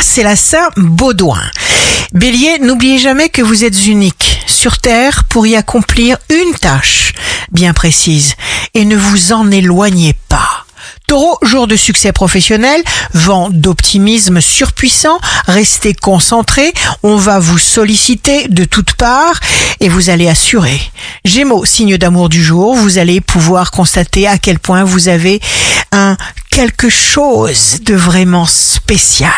C'est la Saint-Baudouin. Bélier, n'oubliez jamais que vous êtes unique sur Terre pour y accomplir une tâche bien précise et ne vous en éloignez pas. Taureau, jour de succès professionnel, vent d'optimisme surpuissant, restez concentré, on va vous solliciter de toutes parts et vous allez assurer. Gémeaux, signe d'amour du jour, vous allez pouvoir constater à quel point vous avez un quelque chose de vraiment spécial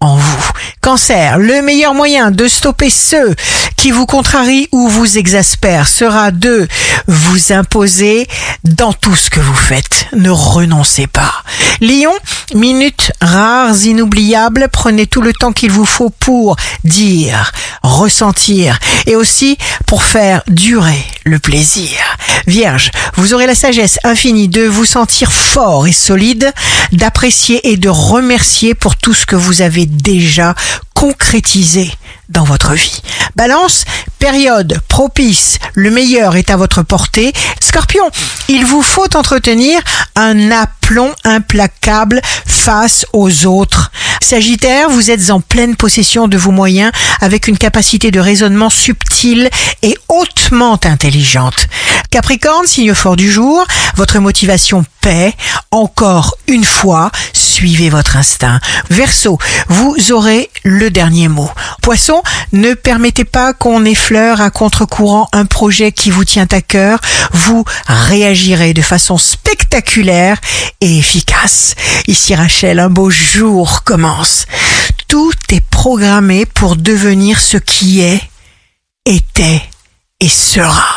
en vous. Cancer, le meilleur moyen de stopper ceux qui vous contrarient ou vous exaspèrent sera de vous imposer dans tout ce que vous faites. Ne renoncez pas. Lion, minutes rares, inoubliables, prenez tout le temps qu'il vous faut pour dire, ressentir et aussi pour faire durer le plaisir. Vierge, vous aurez la sagesse infinie de vous sentir fort et solide, d'apprécier et de remercier pour tout ce que vous avez déjà concrétisé dans votre vie. Balance, période propice, le meilleur est à votre portée. Scorpion, il vous faut entretenir un aplomb implacable face aux autres. Sagittaire, vous êtes en pleine possession de vos moyens avec une capacité de raisonnement subtile et hautement intelligente. Capricorne, signe fort du jour, votre motivation paie. Encore une fois, suivez votre instinct. Verseau, vous aurez le dernier mot. Poisson, ne permettez pas qu'on effleure à contre-courant un projet qui vous tient à cœur. Vous réagirez de façon spectaculaire et efficace. Ici Rachel, un beau jour commence. Tout est programmé pour devenir ce qui est, était et sera.